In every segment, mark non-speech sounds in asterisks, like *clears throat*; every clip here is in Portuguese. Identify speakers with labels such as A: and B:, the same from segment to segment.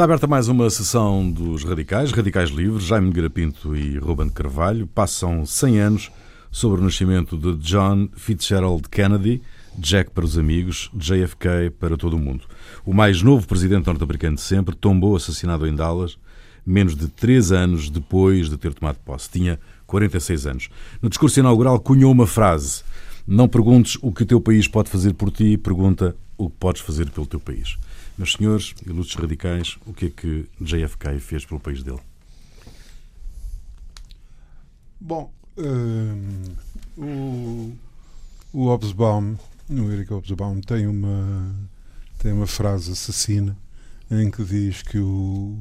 A: Está aberta mais uma sessão dos Radicais, Radicais Livres, Jaime Garapinto e Ruben de Carvalho. Passam 100 anos sobre o nascimento de John Fitzgerald Kennedy, Jack para os amigos, JFK para todo o mundo. O mais novo presidente norte-americano de sempre tombou assassinado em Dallas, menos de três anos depois de ter tomado posse. Tinha 46 anos. No discurso inaugural cunhou uma frase: Não perguntes o que o teu país pode fazer por ti, pergunta o que podes fazer pelo teu país. Meus senhores lutos radicais, o que é que JFK fez pelo país dele?
B: Bom, uh, o, o Hobsbawm, o Eric Hobsbawm, tem uma, tem uma frase assassina em que diz que o,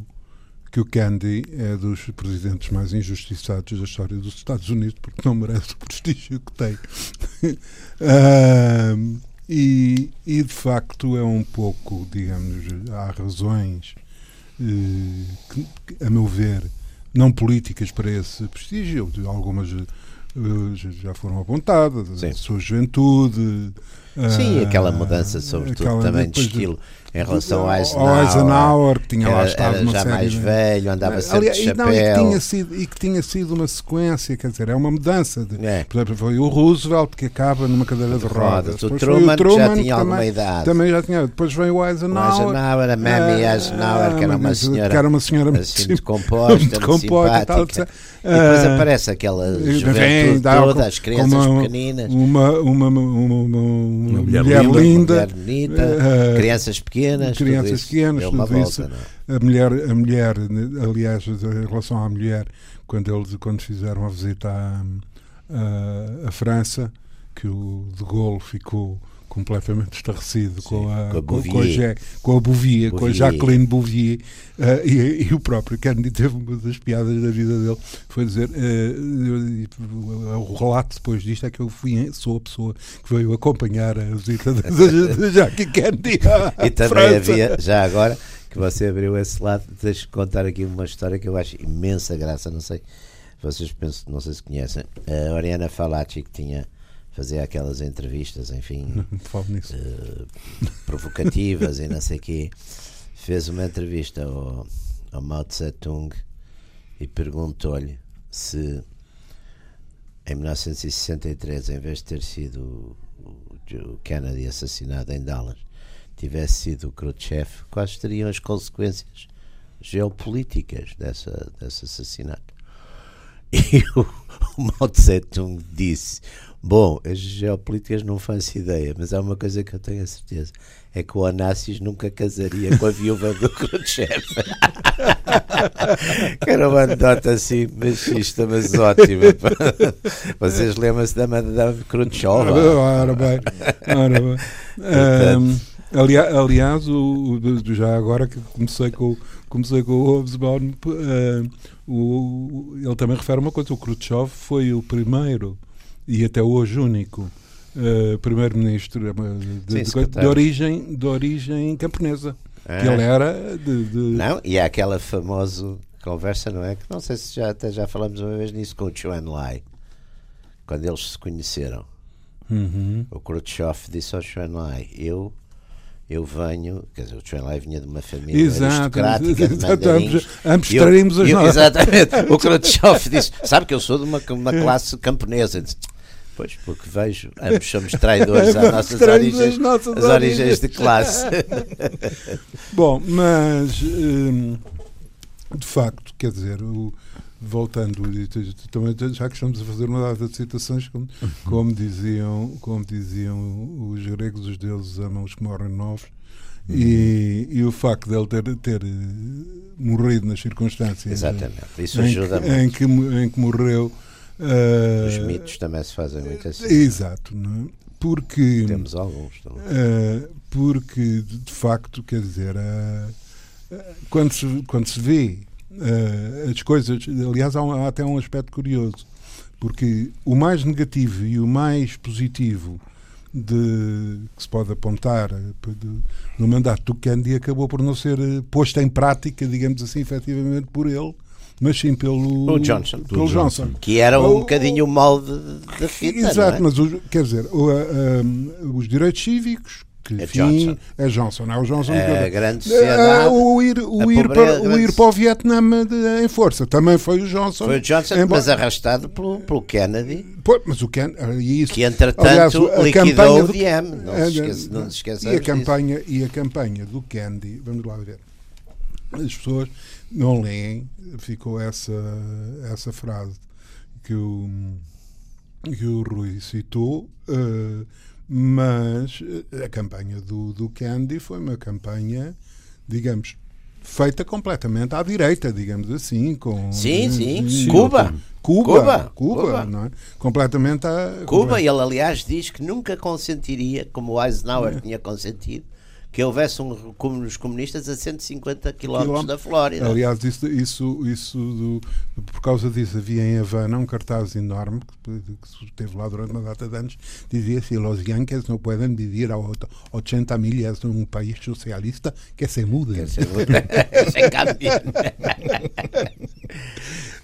B: que o Kennedy é dos presidentes mais injustiçados da história dos Estados Unidos porque não merece o prestígio que tem. uh, *laughs* E, e, de facto é um pouco, digamos, há razões, eh, que, a meu ver, não políticas para esse prestígio. Algumas eh, já foram apontadas, Sim. a sua juventude.
C: Sim, aquela mudança, sobretudo, também de estilo. Em relação ao
B: Eisenhower, Eisenhower que tinha lá estado
C: era já mais de... velho, andava sempre Aliás, de chapéu. Não,
B: e, que tinha sido, e que tinha sido uma sequência, quer dizer, é uma mudança. De, é. Por exemplo, foi o Roosevelt que acaba numa cadeira de rodas.
C: O Truman, o Truman, já tinha alguma
B: também,
C: idade.
B: Também já tinha. Depois veio o Eisenhower. O
C: Eisenhower, a Mamie uh, Eisenhower, que era uma senhora,
B: que era uma senhora
C: assim, muito composta, *laughs* muito composta simpática. E, tal, e depois uh, aparece aquela juventude toda, as crianças uma, pequeninas.
B: Uma, uma, uma, uma, mulher, mulher linda.
C: Mulher bonita, crianças pequenas. Crianças
B: pequenos, tudo volta, isso. Não. A mulher, a mulher, aliás, em relação à mulher, quando eles quando fizeram a visita à, à, à França, que o de Gaulle ficou completamente estarrecido Sim, com, a, com, a com, com, a, com a Bouvier, Bouvier, com a Jacqueline Bouvier uh, e, e, o próprio Kennedy teve uma das piadas da vida dele foi dizer uh, o relato depois disto é que eu fui sou a pessoa que veio acompanhar a visita da Jackie Kennedy *laughs*
C: e também França. havia já agora que você abriu esse lado deixa contar aqui uma história que eu acho imensa graça não sei vocês pensam não sei se conhecem a Oriana Falacci que tinha fazer aquelas entrevistas, enfim, *laughs* uh, provocativas e não sei o quê. Fez uma entrevista ao, ao Mao Tse Tung e perguntou-lhe se em 1963, em vez de ter sido o Kennedy assassinado em Dallas, tivesse sido o Khrushchev, quais seriam as consequências geopolíticas dessa, desse assassinato? *laughs* E o, o Mao Tse Tung disse: Bom, as geopolíticas não faço ideia, mas há uma coisa que eu tenho a certeza: é que o Onassis nunca casaria com a viúva do *laughs* Khrushchev. *laughs* que era uma anedota assim machista, mas ótima. *laughs* Vocês lembram-se da Madame Khrushchev?
B: Ora bem, ora bem. Um, aliás, aliás o, o, já agora que comecei com, comecei com o Hobsbawm, uh, ele também refere uma coisa: o Khrushchev foi o primeiro e até hoje único uh, primeiro-ministro eh, de, de, de, origem, de origem camponesa. Ah. Que ele era de, de,
C: Não, e há aquela famosa conversa, não é? Que não sei se já, até já falamos uma vez nisso com o Chuan Lai, quando eles se conheceram.
B: Uhum.
C: O Khrushchev disse ao Chuan Lai: Eu eu venho, quer dizer, o Chuan Lai vinha de uma família Exato, aristocrática de mandarins.
B: Ambos traímos as nossas.
C: Exatamente. O Khrushchev disse, sabe que eu sou de uma, uma *laughs* classe camponesa. Disse, Pois, porque vejo, ambos somos traidores às *laughs* nossas origens, nossas as origens. origens de classe. *laughs*
B: Bom, mas hum, de facto, quer dizer, o, voltando, também já que estamos a fazer uma data de citações, como, como, diziam, como diziam os gregos, os deuses amam os que morrem novos. E, e, o facto de ele ter, ter morrido nas circunstâncias
C: Exatamente. Isso ajuda
B: em, que, em, que, em que morreu
C: Uh, Os mitos também se fazem muito assim.
B: Exato, não é? Porque.
C: Temos alguns também.
B: Uh, porque, de facto, quer dizer, uh, quando, se, quando se vê as coisas. Aliás, há, um, há, até um aspecto curioso, porque o mais negativo e o mais positivo de, que se pode apontar de, no mandato do Kennedy acabou por não ser posto em prática, digamos assim, efetivamente por ele mas sim pelo,
C: o Johnson.
B: Pelo Johnson.
C: Que era um o, bocadinho o molde da fita.
B: Exato,
C: é?
B: mas quer dizer, o, um, os direitos cívicos que
C: É Johnson.
B: é Johnson. É o Johnson
C: A
B: que-
C: grande
B: Eh,
C: sociedade.
B: o ir, o
C: a
B: ir, para, o
C: grande-
B: ir para o Vietnã de- em força também foi o Johnson.
C: Foi o Johnson,
B: Embora-
C: mas arrastado pelo, pelo Kennedy,
B: Pô, mas o Ken, e isso,
C: que entretanto
B: aliás, a
C: liquidou
B: campanha
C: o
B: do-
C: Diem. Não
B: É,
C: se esqueça, não se esqueça
B: e a campanha e a campanha do Candy vamos lá ver as pessoas não leem ficou essa essa frase que o que o Rui citou eh, mas eh, a campanha do, do Candy foi uma campanha digamos feita completamente à direita digamos assim com
C: Sim, sim.
B: Sim.
C: Cuba.
B: Cuba,
C: Cuba,
B: Cuba,
C: Cuba.
B: não é? completamente à
C: Cuba, ele aliás diz que nunca consentiria, como o Eisenhower
B: É.
C: tinha consentido, que houvesse um como os comunistas a 150 km
B: Quilómetros.
C: da Flórida.
B: Aliás, isso, isso, isso do- por causa disso, havia em Havana um cartaz enorme que, que esteve lá durante uma data de anos. Dizia assim: Los Yankees não podem viver a ot- 80 milhas num país socialista que se mudem.
C: Quer dizer, sem caminho.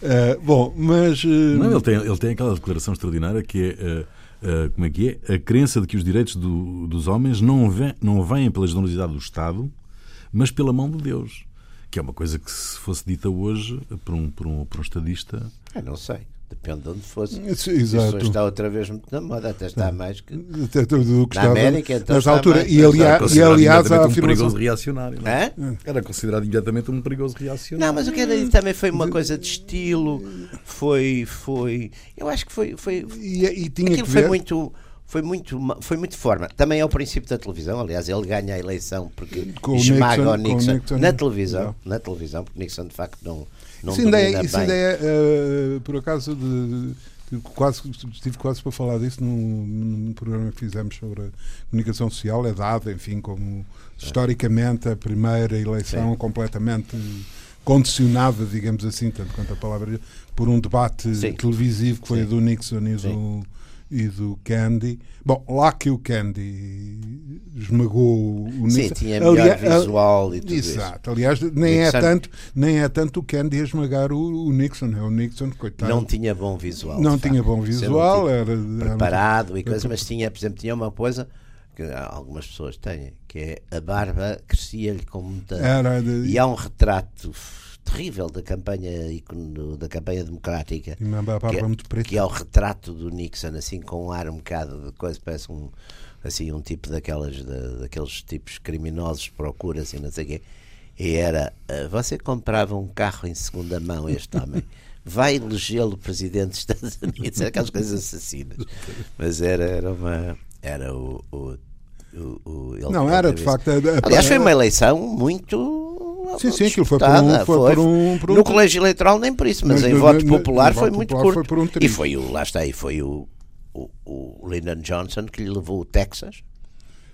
B: Eh, bom, mas. eh,
A: Não, ele, tem, ele tem aquela declaração extraordinária que é. eh, eh, como é que é? A crença de que os direitos do- dos homens não, vêm, não vêm pela generosidade do Estado, mas pela mão de Deus. Que é uma coisa que, se fosse dita hoje por um, por um, por um estadista.
C: Eu não sei, depende de onde fosse.
B: Isso,
C: Isso
B: Exato.
C: está outra vez muito na moda, até está mais que.
B: Até tudo o que
C: Na
B: estava
C: América, então,
B: nessa
C: está
B: altura.
C: mais-
B: E, aliás, e
A: considerado
B: aliás, a
A: um perigoso reacionário. não é? Era considerado imediatamente um perigoso reacionário.
C: Não, mas o Kennedy também foi uma coisa de estilo, foi, foi, eu acho que foi, foi,
B: E, e tinha
C: aquilo
B: que
C: foi muito, foi muito, foi muito forma. Também é o princípio da televisão, aliás, ele ganha a eleição porque
B: Com o
C: esmaga
B: Nixon-
C: o Nixon,
B: Nixon,
C: na televisão,
B: não.
C: na televisão, porque Nixon de facto não, não
B: Isso ainda é, isso
C: bem.
B: ainda é eh, por acaso, de, de- quase, estive quase para falar disso num, num programa que fizemos sobre a comunicação social, é dado, enfim, como historicamente a primeira eleição
C: Sim.
B: completamente condicionada, digamos assim, tanto quanto a palavra, por um debate
C: Sim.
B: televisivo que foi
C: Sim.
B: o do Nixon e do,
C: Sim.
B: E do Candy. Bom, lá que o Candy esmagou o
C: Sim,
B: Nixon.
C: tinha melhor
B: Aliás,
C: visual e tudo isso.
B: Exato. Aliás, nem é, tanto, nem é tanto o Candy a esmagar o, o Nixon. É o Nixon, coitado.
C: Não tinha bom visual.
B: Não tinha
C: facto.
B: bom visual. Era, era-
C: preparado e coisa, mas tinha, por exemplo, tinha uma coisa que algumas pessoas têm, que é a barba crescia-lhe com muita.
B: era de-
C: E há um retrato terrível da campanha, da campanha democrática,
B: barba
C: que, é-
B: preta.
C: que é o retrato do Nixon, assim com um ar um bocado de coisa, parece um, assim, um tipo daquelas, da- daqueles tipos criminosos de procura, assim, não sei o quê. E era, ah, você comprava um carro em segunda mão, este homem, vai elegê-lo presidente dos Estados Unidos, aquelas coisas assassinas. Mas era, era uma, era o... o o- o- ele-
B: Não, era de facto.
C: Aliás, foi uma eleição muito.
B: Sim, sim, aquilo foi por um-
C: disputada,
B: foi por um- por um-
C: No colégio eleitoral, nem por isso, mas,
B: Mas
C: em
B: no-
C: voto
B: no- no
C: popular foi muito
B: popular
C: curto.
B: foi por um
C: e foi o, lá está aí, foi o, o, o Lyndon Johnson que lhe levou o Texas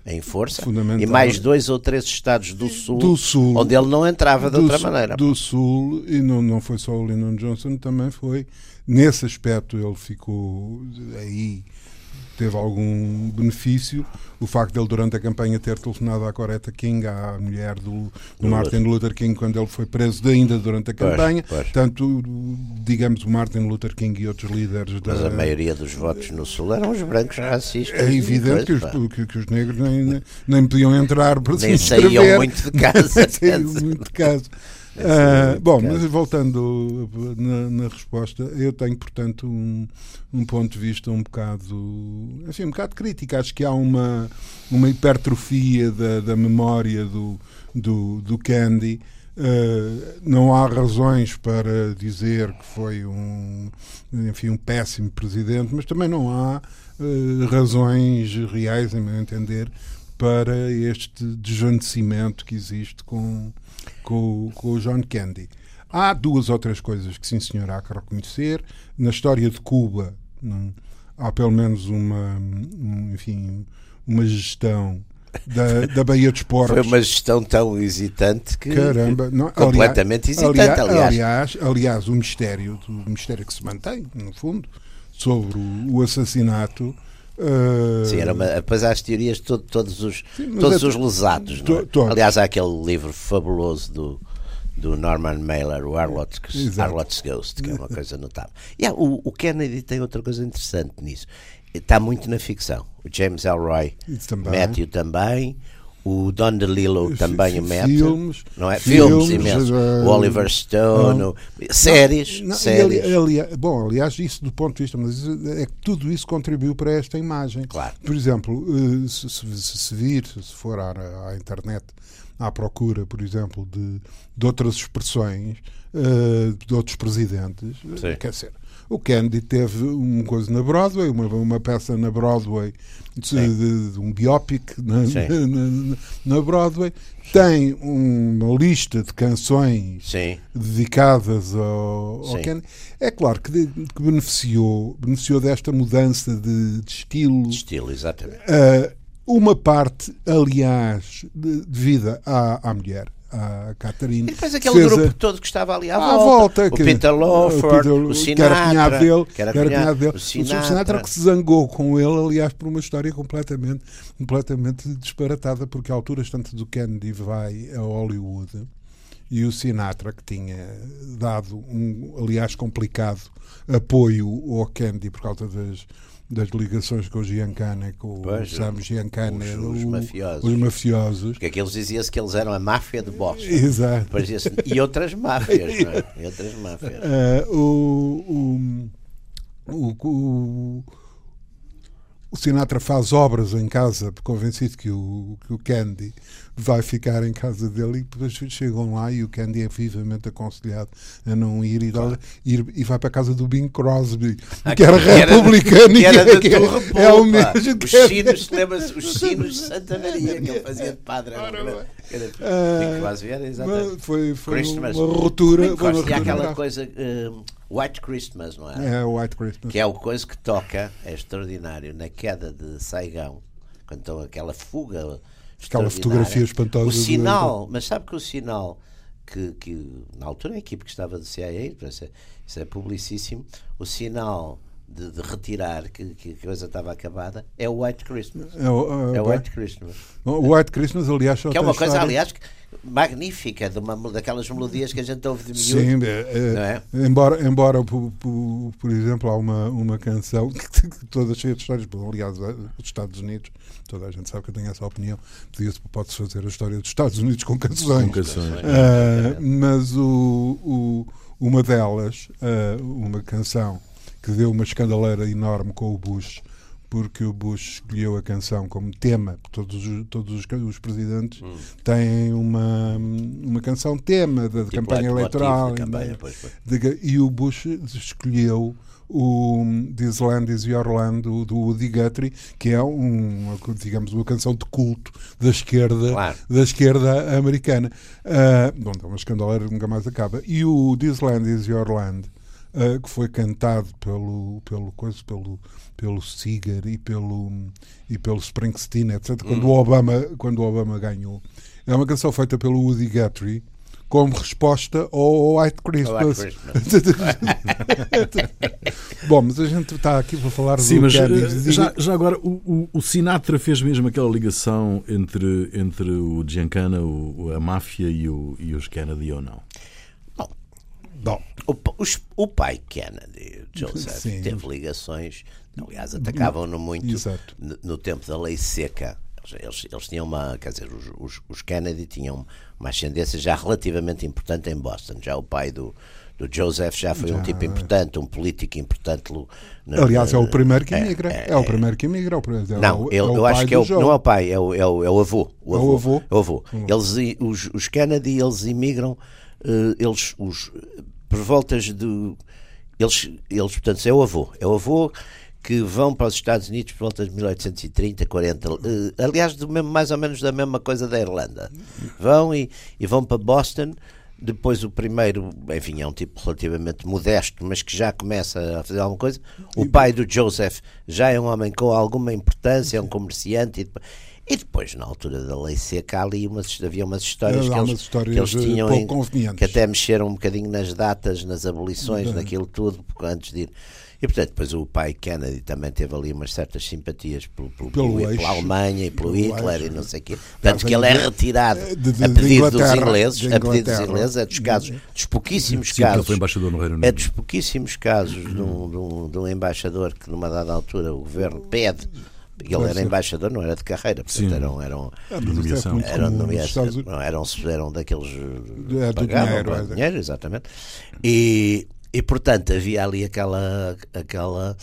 C: em força e mais dois ou três estados do sul,
B: Do Sul.
C: onde ele não entrava de outra
B: Sul-
C: maneira.
B: do Sul, e não, não foi só o Lyndon Johnson, também foi. Nesse aspecto, ele ficou aí. Teve algum benefício o facto de ele, durante a campanha, ter telefonado à Coretta King, à mulher do, do Martin Luther King, quando ele foi preso ainda durante a
C: Pois,
B: campanha.
C: pois.
B: Tanto, digamos, o Martin Luther King e outros líderes da.
C: Mas a maioria dos votos no sul eram os brancos racistas.
B: É evidente que os, que, que os negros nem, nem, nem podiam entrar para se
C: Nem saíam muito de casa. *laughs*
B: Nem saíam muito de casa.
C: Saíam
B: Ah, bom, mas voltando na, na resposta, eu tenho, portanto, um, um ponto de vista um bocado, enfim, um bocado crítico. Acho que há uma, uma hipertrofia da, da memória do, do, do Candy. Uh, não há razões para dizer que foi um, enfim, um péssimo presidente, mas também não há uh, razões reais, em meu entender, para este desvanecimento que existe com, com, com o John Candy. Há duas ou três coisas que, sim, senhor, há que reconhecer. Na história de Cuba, não, há pelo menos uma, um, enfim, uma gestão da, da Baía dos *laughs* Porcos.
C: Foi uma gestão tão hesitante que.
B: Caramba, não,
C: completamente
B: aliás,
C: hesitante, aliás.
B: aliás. Aliás, o mistério, o mistério que se mantém, no fundo, sobre o, o assassinato. Uh,
C: Sim, era uma, depois há as teorias de todo- todos os,
B: Sim,
C: todos
B: é-
C: os lesados. é?
B: to-.
C: Aliás, há aquele livro fabuloso do, do Norman Mailer, o Harlot's,
B: Exato.
C: Harlot's Ghost, que é uma coisa notável. E há, o, o Kennedy tem outra coisa interessante nisso. está muito na ficção. O James Elroy,
B: também.
C: Matthew também, o Don DeLillo também o mete.
B: Filmes,
C: não é? Filmes,
B: filmes
C: imensos.
B: uh,
C: o Oliver Stone, o- séries,
B: Não,
C: séries.
B: ali- ali- bom, aliás, isso do ponto de vista, mas é que tudo isso contribuiu para esta imagem.
C: Claro.
B: Por exemplo, eh, se, se- se- vir, se for à, à internet à procura, por exemplo, de, de outras expressões eh, de outros presidentes,
C: Sim.
B: quer dizer, o Kennedy teve uma coisa na Broadway, uma, uma peça na Broadway, de, de- um biopic na,
C: Sim.
B: na- na- Broadway, tem uma lista de canções
C: Sim,
B: dedicadas ao, ao
C: Sim.
B: Kennedy. É claro que, que beneficiou, beneficiou desta mudança de, de estilo.
C: de estilo, exatamente.
B: Ah, uma parte, aliás, de- devida à, à mulher, à Catherine.
C: E depois aquele grupo
B: a-
C: todo que estava ali à,
B: à
C: volta.
B: volta,
C: o
B: que-
C: Peter Lawford,
B: Peter-
C: o
B: que
C: Sinatra.
B: era cunhado dele,
C: que era
B: que era
C: cunhado-
B: dele.
C: o
B: O
C: Sinatra.
B: Sinatra que se zangou com ele, aliás, por uma história completamente, completamente disparatada, porque a alturas tanto do Kennedy vai a Hollywood e o Sinatra, que tinha dado um, aliás, complicado apoio ao Kennedy por causa das, das ligações com o Giancana, com
C: Pois,
B: o Sam Giancana,
C: os- os
B: o-
C: mafiosos.
B: os mafiosos.
C: Porque aqueles dizia-se que eles eram a máfia de Boston.
B: Exato.
C: E outras máfias, não é? E outras máfias.
B: O, o, o, o, o Sinatra faz obras em casa, convencido que o, que o Candy vai ficar em casa dele e depois chegam lá e o Candy é vivamente aconselhado a não ir e, dá- ir- e vai para a casa do Bing Crosby, que era republicano
C: que era
B: e
C: da
B: que
C: Torre
B: é, é o mesmo
C: Os
B: que
C: sinos, lembra-se? Os sinos de Santa Maria, que ele fazia de padre. Era,
B: Ah,
C: Crosby era exatamente.
B: mas foi, foi
C: Christmas.
B: uma ruptura.
C: Bing
B: Foi uma
C: Crosby, e aquela
B: grave.
C: coisa um, White Christmas, não é?
B: É White Christmas.
C: Que é o coisa que toca, é extraordinário, na queda de Saigão, quando estão aquela fuga.
B: Aquela fotografia espantosa
C: O
B: do-
C: sinal, mas sabe que o sinal que, que na altura a equipe que estava do CIA, é, isso é publicíssimo, o sinal de, de retirar que, que a coisa estava acabada é o White Christmas.
B: É o,
C: É
B: uh,
C: o White Christmas.
B: o White Christmas, aliás, só
C: Que é uma coisa,
B: história-
C: aliás, que- magnífica, de uma, daquelas melodias que a gente ouve de miúdo.
B: Sim, é,
C: não é?
B: embora, embora por, por, por exemplo, há uma, uma canção *laughs* que, que toda cheia de histórias, aliás, eh, os Estados Unidos, toda a gente sabe que eu tenho essa opinião, podia-se- pode-se fazer a história dos Estados Unidos com canções.
A: Com canções.
B: Ah, mas o, o- uma delas, ah, uma canção que deu uma escandaleira enorme com o Bush, porque o Bush escolheu a canção como tema. Todos, os- todos os, os presidentes têm uma, uma canção tema da
C: Tipo
B: campanha eleitoral.
C: campanha, pois, pois.
B: De- e o Bush escolheu o This Land Is Your Land do, do Woody Guthrie, que é um, digamos, uma canção de culto da esquerda,
C: Claro.
B: da esquerda americana. Ah, bom, é uma escandaleira que nunca mais acaba. E o This Land Is Your Land, ah, que foi cantado pelo, pelo, coisa, pelo, pelo Seeger e pelo, e pelo Springsteen, etc., quando, o Obama, quando o Obama ganhou. É uma canção feita pelo Woody Guthrie como resposta ao White Christmas.
C: White Christmas. *laughs*
B: Bom, mas a gente está aqui para falar
A: Sim,
B: do
A: mas
B: Kennedy.
A: eh, já, já agora o, o, o Sinatra fez mesmo aquela ligação entre, entre o Giancana, o, o- a máfia e, o, e os Kennedy ou não?
B: Bom,
C: O, os- o pai Kennedy, Joseph,
B: Sim.
C: teve ligações, aliás, atacavam-no muito no, no tempo da lei seca. Eles, eles, tinham uma, quer dizer, os, os, os Kennedy tinham uma ascendência já relativamente importante em Boston. Já o pai do, do Joseph já foi um
B: Já.
C: tipo importante, um político importante. na-
B: aliás, é o
C: na-
B: primeiro que
C: é,
B: imigra.
C: é,
B: É, o
C: é.
B: primeiro que imigra. é o é
C: Não,
B: o-
C: eu,
B: é
C: acho que é o,
B: Joe.
C: não é o pai, é o, é o, é o avô. O
B: É o avô?
C: É o avô. Eles, os, os Kennedy, eles imigram, eles, os, por voltas de. Eles, eles, portanto, é o avô. É o avô que vão para os Estados Unidos por volta de 1830, 40. eh, aliás, do mesmo, mais ou menos da mesma coisa da Irlanda. Vão e, e vão para Boston. Depois o primeiro, enfim, é um tipo relativamente modesto, mas que já começa a fazer alguma coisa. O pai do Joseph já é um homem com alguma importância, é um comerciante. E, depois- E depois, na altura da lei seca, ali umas, havia umas histórias, que
B: Há
C: eles,
B: umas histórias
C: que eles tinham
B: pouco
C: em-
B: convenientes.
C: que até mexeram um bocadinho nas datas, nas abolições,
B: Uhum.
C: naquilo tudo, antes de ir. E portanto, depois o pai Kennedy também teve ali umas certas simpatias pelo, pelo-
B: Pelo eixo.
C: pela Alemanha e pelo
B: Pelo
C: Hitler
B: eixo.
C: e não sei o quê. Tanto que ele é retirado
B: de- de-
C: a pedido dos ingleses, a pedido dos ingleses, é dos casos, dos pouquíssimos
A: Sim, porque ele
C: casos.
A: foi embaixador no Reino
C: É
A: Unido.
C: dos pouquíssimos casos de, um, de um- de um embaixador que, numa dada altura, o governo pede. Ele
B: Pode
C: era
B: ser.
C: embaixador, não era de carreira, portanto,
A: Sim.
C: eram, eram,
B: é
A: nomeação.
C: eram, não, eram, eram daqueles
B: É, do
C: pagavam
B: dinheiro,
C: para
B: é da-
C: dinheiro, exatamente. E, e portanto havia ali aquela, aquela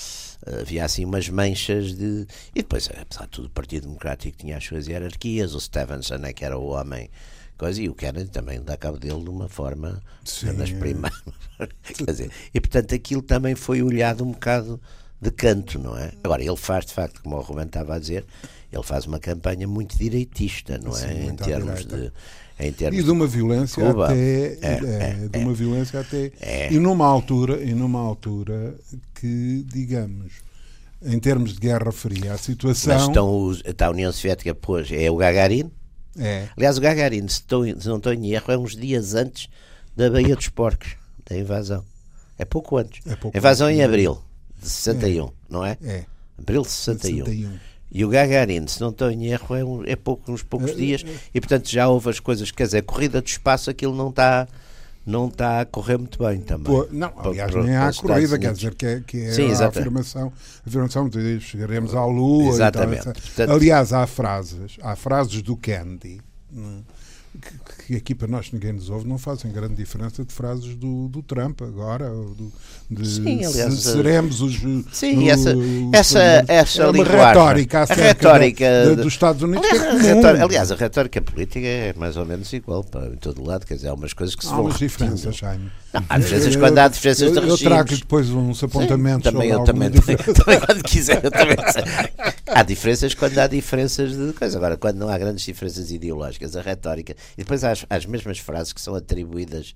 C: havia assim umas manchas de e depois apesar de tudo o Partido Democrático tinha as suas hierarquias, o Stevenson é que era o homem coisa, e o Kennedy também dá cabo dele de uma forma
B: Sim.
C: nas primárias *laughs* Quer dizer, e portanto aquilo também foi olhado um bocado de canto, não é? Agora, ele faz de facto, como o Ruben estava a dizer, ele faz uma campanha muito direitista, não é?
B: Sim,
C: em
B: muito à
C: termos
B: direita.
C: de em termos
B: E de uma violência até
C: É,
B: é,
C: é,
B: de uma violência até
C: É.
B: e numa altura e numa altura que digamos em termos de guerra fria a
C: Mas
B: situação
C: estão os, está a União Soviética, pois, é o Gagarin.
B: é
C: Aliás, o Gagarin, se, estou, se não estou em erro, é uns dias antes da Baía dos Porcos, da invasão. É pouco antes.
B: É pouco
C: invasão
B: antes.
C: em abril de 61, não é?
B: é
C: Abril de 61.
B: 61.
C: E o Gagarin, se não estou em erro, é, um, é pouco, uns poucos dias. E portanto já houve as coisas. Quer dizer, a corrida do espaço, aquilo não está, não está a correr muito bem também.
B: Pô, não, aliás,
C: para-
B: nem há corrida, quer dizer que é, que é
C: Sim,
B: a afirmação, a afirmação de chegaremos à Lua.
C: Exatamente.
B: Tal.
C: Portanto-
B: aliás, há frases, há frases do Kennedy né, que, que aqui para nós ninguém nos ouve, não fazem grande diferença de frases do, do Trump agora, do, de
C: Sim, aliás,
B: se- seremos os.
C: Sim,
B: o-
C: essa- essa- essa
B: é uma
C: linguagem.
B: retórica
C: A retórica
B: da- da- dos Estados Unidos.
C: Aliás,
B: é
C: a retórica, aliás, a retórica política é mais ou menos igual para, em todo lado, quer dizer, há umas coisas que se
B: Há
C: vão
B: umas
C: repetindo.
B: diferenças, Jaime.
C: Não, há diferenças
B: Eu-
C: quando há diferenças
B: eu,
C: de
B: eu
C: regimes.
B: trago depois uns
C: Sim,
B: apontamentos
C: também, eu também, também, também quando quiser, eu também. Há diferenças quando há diferenças de coisa. Agora, quando não há grandes diferenças ideológicas, a retórica. E depois há as, há as mesmas frases que são atribuídas,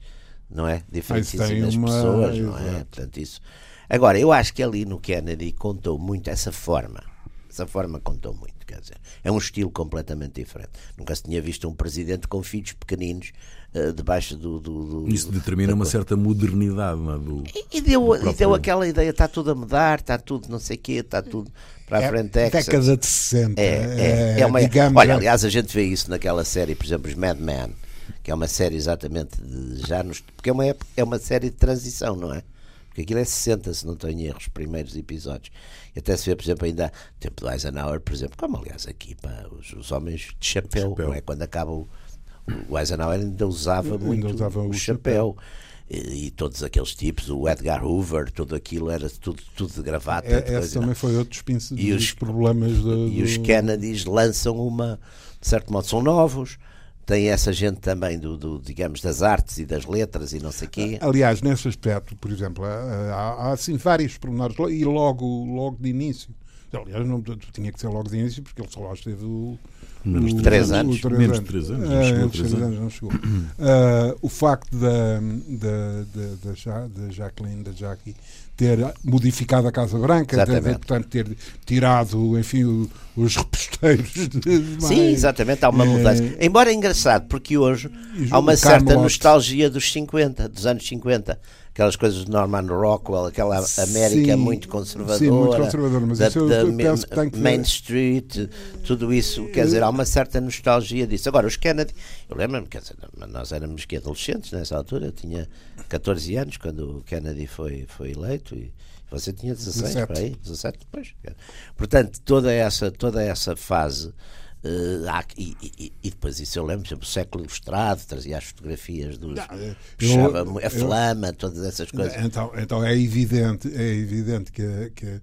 C: não é? Diferentíssimas
B: uma-
C: pessoas, não é?
B: exato.
C: Portanto, isso. Agora, eu acho que ali no Kennedy contou muito essa forma. Essa forma contou muito, quer dizer, é um estilo completamente diferente. Nunca se tinha visto um presidente com filhos pequeninos eh, debaixo do, do, do-
A: Isso determina uma certa modernidade não é, do,
C: e deu,
A: do
C: e
A: próprio-
C: deu aquela ideia, está tudo a mudar, está tudo não sei o quê, está tudo para a
B: É década de 60.
C: É, é, é uma,
B: digamos,
C: olha,
B: é-
C: aliás, a gente vê isso naquela série, por exemplo, os Mad Men, que é uma série exatamente de, já nos. Porque é uma, época- é uma série de transição, não é? Porque aquilo é 60, se não estou em erro, os primeiros episódios. E até se vê, por exemplo, ainda tempo do Eisenhower, por exemplo, como aliás aqui, pá, os, os homens de chapéu,
A: Chapéu.
C: não é? Quando acaba o, o Eisenhower ainda usava
B: Ainda
C: muito
B: usava
C: o,
B: o
C: chapéu. E, e todos aqueles tipos, o Edgar Hoover, tudo aquilo era tudo, tudo de gravata.
B: É,
C: não é?
B: também foi outro dos,
C: E
B: dos
C: os-
B: problemas do,
C: E os
B: do-
C: Kennedys lançam uma, de certo modo, são novos. Tem essa gente também do, do, digamos, das artes e das letras e não sei o quê.
B: Aliás, nesse aspecto, por exemplo, há, há- há, assim vários pormenores e logo, logo de início. Aliás, não tinha que ser logo de início porque ele só lá esteve o,
A: Menos de
B: o-
C: três
B: o-
C: anos.
B: o três
A: Menos de três anos, não
B: Ah,
A: chegou a
B: os
A: três
B: três
A: anos.
B: anos não chegou. Ah, o facto da, da, da, da, Ja- da Jacqueline, da Jackie, ter modificado a Casa Branca, ter, portanto, ter tirado, enfim, o- os *laughs* reposteiros. de-
C: Sim, exatamente, há uma
B: eh,
C: mudança. Embora é engraçado, porque hoje há uma certa nostalgia dos 50, dos anos 50. Aquelas coisas de Norman Rockwell, aquela América
B: Sim,
C: muito conservadora,
B: sim, muito conservadora, mas
C: da,
B: isso
C: da
B: que
C: Main Street, tudo isso, quer dizer, há uma certa nostalgia disso. Agora, os Kennedy, eu lembro-me, quer dizer, nós éramos que adolescentes nessa altura, eu tinha 14 anos quando o Kennedy foi, foi eleito e você tinha 16,
B: 17.
C: por aí, 17 depois. Portanto, toda essa, toda essa fase. Eh, há- e, e- e depois isso eu lembro, por exemplo, o século ilustrado trazia as fotografias dos.
B: Não, eu-
C: puxava
B: eu-
C: a flama, todas essas coisas.
B: Então, então é evidente, é evidente que, que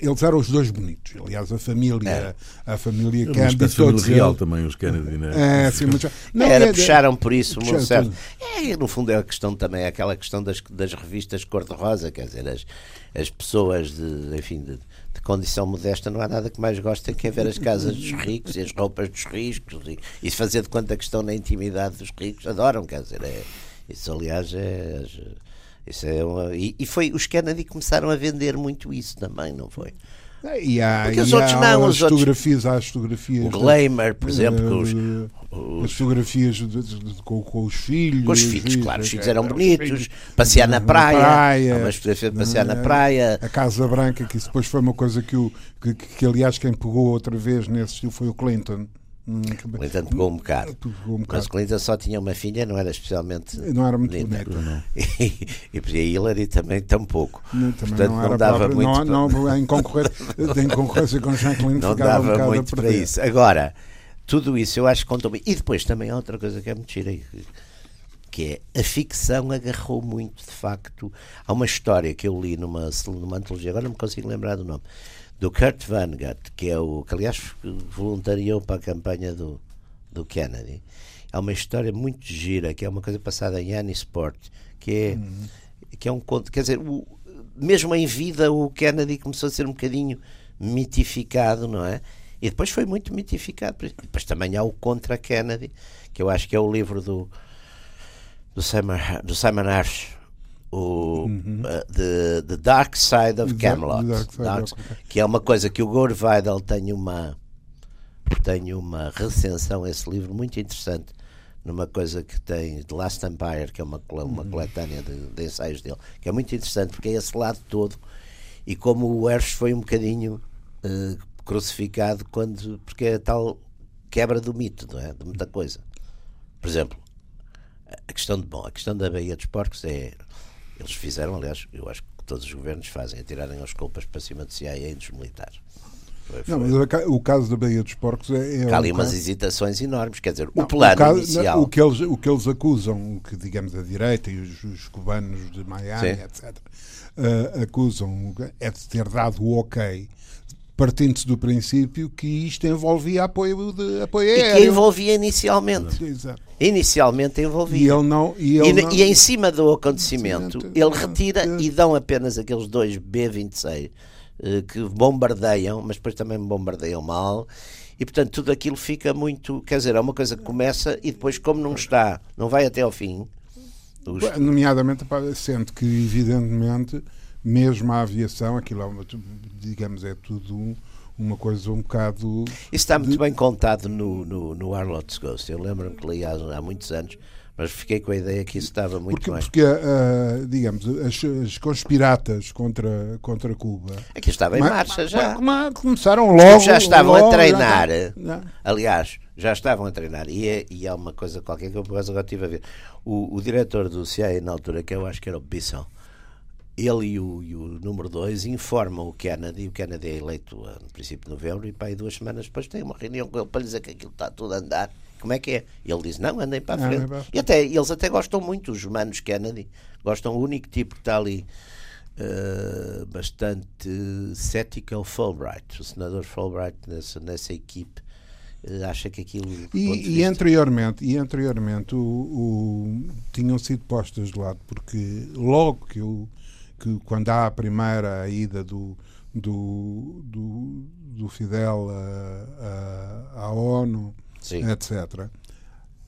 B: eles eram os dois bonitos. Aliás, a família,
C: É.
B: a família Kennedy,
A: espécie de família
B: todos
A: real
B: eles-
A: também, os Kennedy, né?
B: É, sim, mas, não,
C: Era,
B: é-
C: puxaram por isso,
B: puxaram
C: certo. É, no fundo é a questão também, é aquela questão das, das revistas cor-de-rosa, quer dizer, as, as pessoas de, enfim, de, de condição modesta não há nada que mais gostem que é ver as casas dos ricos e as roupas dos ricos e, e se fazer de conta que estão na intimidade dos ricos, adoram, quer dizer, é, isso aliás é. Isso é uma, e, e foi, os Kennedy começaram a vender muito isso também, não foi?
B: E há, Porque os e outros há não, as fotografias, há as fotografias.
C: O Glamour, por exemplo, os,
B: os, as fotografias de, de, de, com, com, os filhos.
C: Com os filhos, claro, os filhos eram bonitos. Filhos, passear na praia. Na praia umas fotografias de passear na praia.
B: A Casa Branca, que isso depois foi uma coisa que, o, que, que aliás, quem pegou outra vez nesse estilo foi o Clinton.
C: Hum, Clinton pegou um bocado. Pegou um bocado. Mas Clinton só tinha uma filha, não era especialmente.
B: Não era muito bonita. Não. *laughs*
C: E, e, a Hillary também tampouco. Não, também Portanto, não, não dava muito.
B: Não, não, em, concorrência, *laughs* em concorrência com Jacqueline
C: não dava um muito para isso. Agora, tudo isso eu acho que contou bem. E depois também há outra coisa que é muito gira, que é a ficção agarrou muito, de facto. Há uma história que eu li numa, numa antologia, agora não me consigo lembrar do nome do Kurt Vonnegut, que é o que aliás voluntariou para a campanha do, do Kennedy. É uma história muito gira, que é uma coisa passada em Annisport, que é, uhum. que é um conto, quer dizer, o, mesmo em vida o Kennedy começou a ser um bocadinho mitificado, não é? E depois foi muito mitificado. Depois também há o Contra Kennedy, que eu acho que é o livro do, do Simon, do Simon Harsh, o uhum. uh, the, the Dark Side of Camelot, Dark Side Dark, of... que é uma coisa que o Gore Vidal tem uma tem uma recensão esse livro muito interessante numa coisa que tem The Last Empire, que é uma, uma uhum. coletânea de, de, ensaios dele, que é muito interessante porque é esse lado todo e como o Hersh foi um bocadinho uh, crucificado quando porque é tal quebra do mito, não é? De muita coisa. Por exemplo, a questão de bom, a questão da Baía dos Porcos é eles fizeram, aliás, eu acho que todos os governos fazem, atirarem as culpas para cima do CIA e dos militares.
B: Foi, foi. Não, mas o caso da Baía dos Porcos é. é
C: Há ali um umas caso... hesitações enormes, quer dizer, não, o plano o caso, inicial.
B: o, que eles, o que eles acusam, que digamos a direita e os, os cubanos de Miami, Sim. etc., uh, acusam é de ter dado o ok partindo-se do princípio que isto envolvia apoio, de, apoio aéreo.
C: E que envolvia inicialmente. Exato. Inicialmente envolvia.
B: E, ele não, e, ele
C: e,
B: não...
C: e em cima do acontecimento, ele retira e dão apenas aqueles dois B-26 eh, que bombardeiam, mas depois também bombardeiam mal. E portanto tudo aquilo fica muito. Quer dizer, é uma coisa que começa e depois, como não está, não vai até ao fim.
B: Os... Nomeadamente, sendo que, evidentemente mesmo a aviação, aquilo é uma, digamos, é tudo uma coisa um bocado.
C: Isso está muito de... bem contado no, no, no Arlotte's Ghost. Eu lembro-me que li há, há muitos anos, mas fiquei com a ideia que isso estava muito
B: porque,
C: bem.
B: Porque, uh, digamos, as, as, conspiratas contra, contra Cuba.
C: Aqui estava em mas, marcha já.
B: Mas, começaram logo.
C: Já estavam
B: logo,
C: a treinar. Já, Aliás, já estavam a treinar. E, é, e há uma coisa qualquer que eu por agora estive a ver. O, o diretor do CIA na altura, que eu acho que era o Bisson ele e o, e o número 2 informam o Kennedy, o Kennedy é eleito no princípio de novembro, e para aí duas semanas depois tem uma reunião com ele para lhe dizer que aquilo está tudo a andar. Como é que é? Ele diz: Não, andem para a frente. Não, e até, eles até gostam muito, os humanos Kennedy, gostam. O único tipo que está ali uh, bastante cético é o Fulbright, o senador Fulbright, nessa, nessa equipe. Uh, acha que aquilo.
B: E, e anteriormente, e anteriormente o, o, tinham sido postas de lado, porque logo que eu que quando há a primeira ida do, do, do, do Fidel à ONU, Sim. etc.,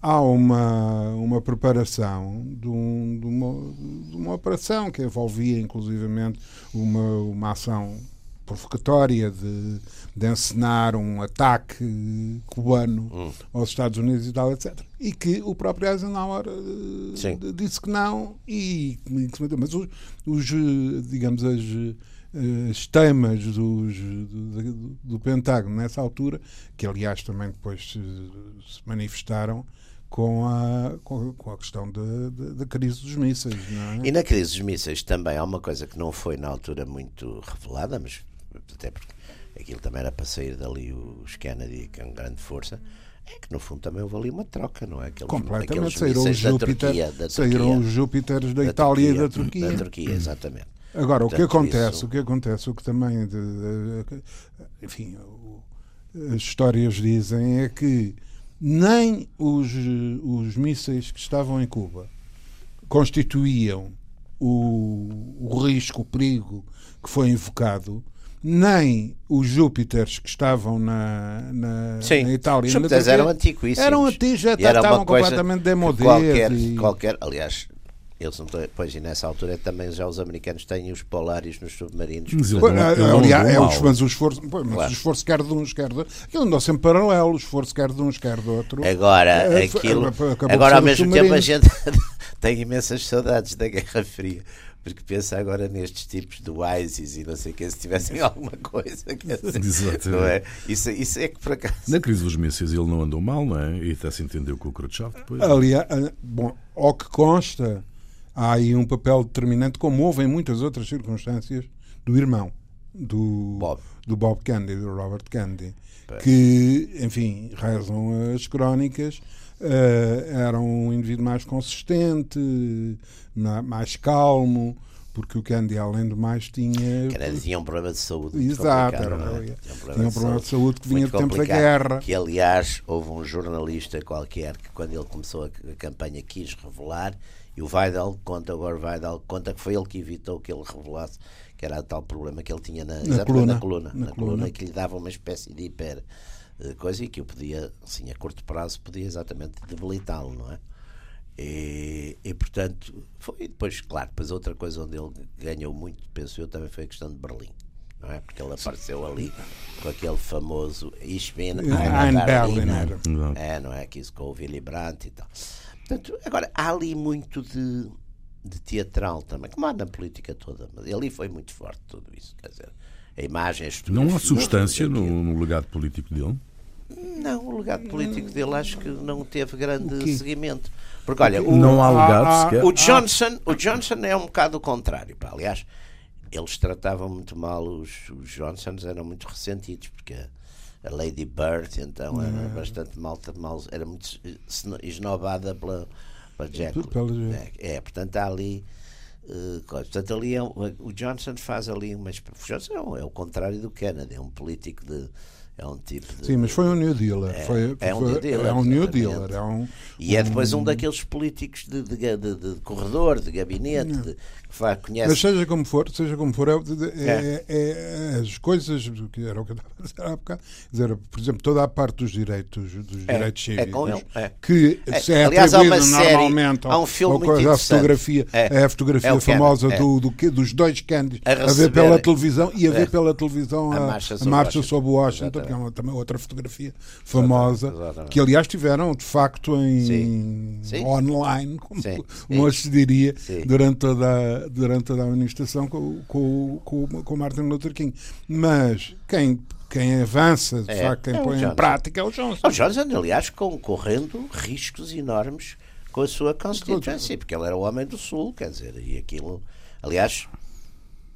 B: há uma, uma preparação de, um, de, uma, de uma operação que envolvia inclusivamente uma, uma ação provocatória de, de encenar um ataque cubano hum. aos Estados Unidos e tal, etc. E que o próprio Eisenhower uh, disse que não, e, mas os, os digamos, as, as temas dos, do, do, Pentágono nessa altura, que aliás também depois se, se manifestaram com a, com, a questão da crise dos mísseis. É?
C: E na crise dos mísseis também há uma coisa que não foi na altura muito revelada, mas até porque aquilo também era para sair dali os Kennedy com grande força, é que no fundo também houve ali uma troca, não é?
B: Aqueles, Completamente, saíram os, Júpiter, Turquia, da saíram os Júpiteres da, da Itália Turquia, e da Turquia.
C: Da Turquia, exatamente.
B: Agora, Portanto, o que acontece, isso... o que acontece, o que também, de, de, enfim, as histórias dizem é que nem os, os mísseis que estavam em Cuba constituíam o, o risco, o perigo que foi invocado, nem os Júpiteres que estavam na, na,
C: Sim,
B: na Itália.
C: Os Júpiteres eram antiquíssimos.
B: Eram antigos, já estavam completamente demodés.
C: Qualquer, e... qualquer, aliás, Eles não têm, pois, e nessa altura também já os americanos têm os polários nos submarinos.
A: Mas ele
C: portanto,
A: não- ele não
B: Aliás,
A: andou
B: é os, mas o esforço, pois, mas
C: Claro.
B: o esforço quer de uns, quer de outros. Aquilo andou sempre paralelo, o esforço quer de uns, quer do outro.
C: Agora,
B: É,
C: aquilo, agora ao mesmo tempo a gente *laughs* tem imensas saudades da Guerra Fria. Porque pensa agora nestes tipos do ISIS e não sei o que, se tivessem alguma coisa. Quer dizer,
A: Exatamente.
C: não é? Isso, isso é que por acaso.
A: Na crise dos mísseis ele não andou mal, não é? E até se entendeu com o Khrushchev depois.
B: Aliás, ah, bom, ao que consta, há aí um papel determinante, como houve em muitas outras circunstâncias, do irmão, do
C: Bob.
B: do Bob Kennedy, do Robert Kennedy, que, enfim, rezam as crónicas, eh, era um indivíduo mais consistente, ma- mais calmo, porque o Kennedy, além do mais, tinha.
C: Que era, tinha um problema de saúde.
B: Exato, era-
C: não é?
B: tinha
C: Tinha
B: um problema de saúde que vinha do tempo da guerra.
C: Que, aliás, houve um jornalista qualquer que, quando ele começou a, a campanha, quis revelar. E o Weidel conta, agora o Weidel conta que foi ele que evitou que ele revelasse que era o tal problema que ele tinha na, exatamente
B: coluna.
C: na coluna,
B: Na
C: na coluna,
B: coluna.
C: que lhe dava uma espécie de hiper coisa e que o podia, assim, a curto prazo, podia exatamente debilitá-lo, não é? E, e, portanto, foi depois, claro, depois outra coisa onde ele ganhou muito, penso eu, também foi a questão de Berlim. Não é? Porque ele apareceu ali com aquele famoso Ich bin
B: Ein
C: ein Berliner.
B: Berliner.
A: Exato.
C: É, não é? Que isso com o Willy Brandt e tal. Portanto, agora, há ali muito de, de teatral também, como há na política toda, mas ali foi muito forte tudo isso. Quer dizer, a imagem, as
A: Não há substância no, no legado político dele?
C: Não, o legado político dele acho que não teve grande seguimento. Porque olha, o,
A: Não há legado
B: há-
A: sequer.
C: o Johnson, o Johnson é um bocado o contrário. Pá. Aliás, eles tratavam muito mal os, os Johnsons, eram muito ressentidos, porque a, Lady Bird então era bastante mal, mal era muito esno- esnobada pela, pela Jacqueline. É, é, portanto há ali eh, portanto ali é o Johnson faz ali uma esp- o Johnson é, é o contrário do Kennedy é um político de é um tipo de
B: Sim, mas foi um New Dealer.
C: É,
B: foi,
C: é um
B: foi-
C: New Dealer,
B: É um New. Dealer. É um,
C: e é depois um daqueles políticos de, de, de- de corredor, de gabinete, de, que faz, conhece.
B: Mas seja como for, seja como for, é, é- é- as coisas que era o que eu estava a dizer há bocado, dizer, por exemplo, toda a parte dos direitos, dos
C: É,
B: direitos
C: é com
B: cívicos,
C: ele, é.
B: que
C: É,
B: é
C: aliás, há uma
B: atribuído
C: série-
B: normalmente
C: há um filme
B: coisa, fotografia,
C: É.
B: é a fotografia
C: É
B: famosa
C: é.
B: do, do dos dois Kennedys
C: A
B: a, ver pela televisão e a ver
C: É.
B: pela televisão
C: A
B: a,
C: Marcha sobre Washington.
B: Que é
C: Exatamente.
B: uma, também outra fotografia famosa,
C: Exatamente.
B: que aliás tiveram de facto em
C: Sim. Sim.
B: online, como,
C: Sim,
B: hoje se diria, durante toda, a- durante toda a administração com, com, com, com Martin Luther King. Mas quem, quem avança, de
C: É,
B: facto, quem
C: é
B: põe em
C: Johnson.
B: prática é o Johnson.
C: O Johnson, aliás, concorrendo riscos enormes com a sua constituency, porque ele era o homem do Sul, quer dizer, e aquilo. Aliás,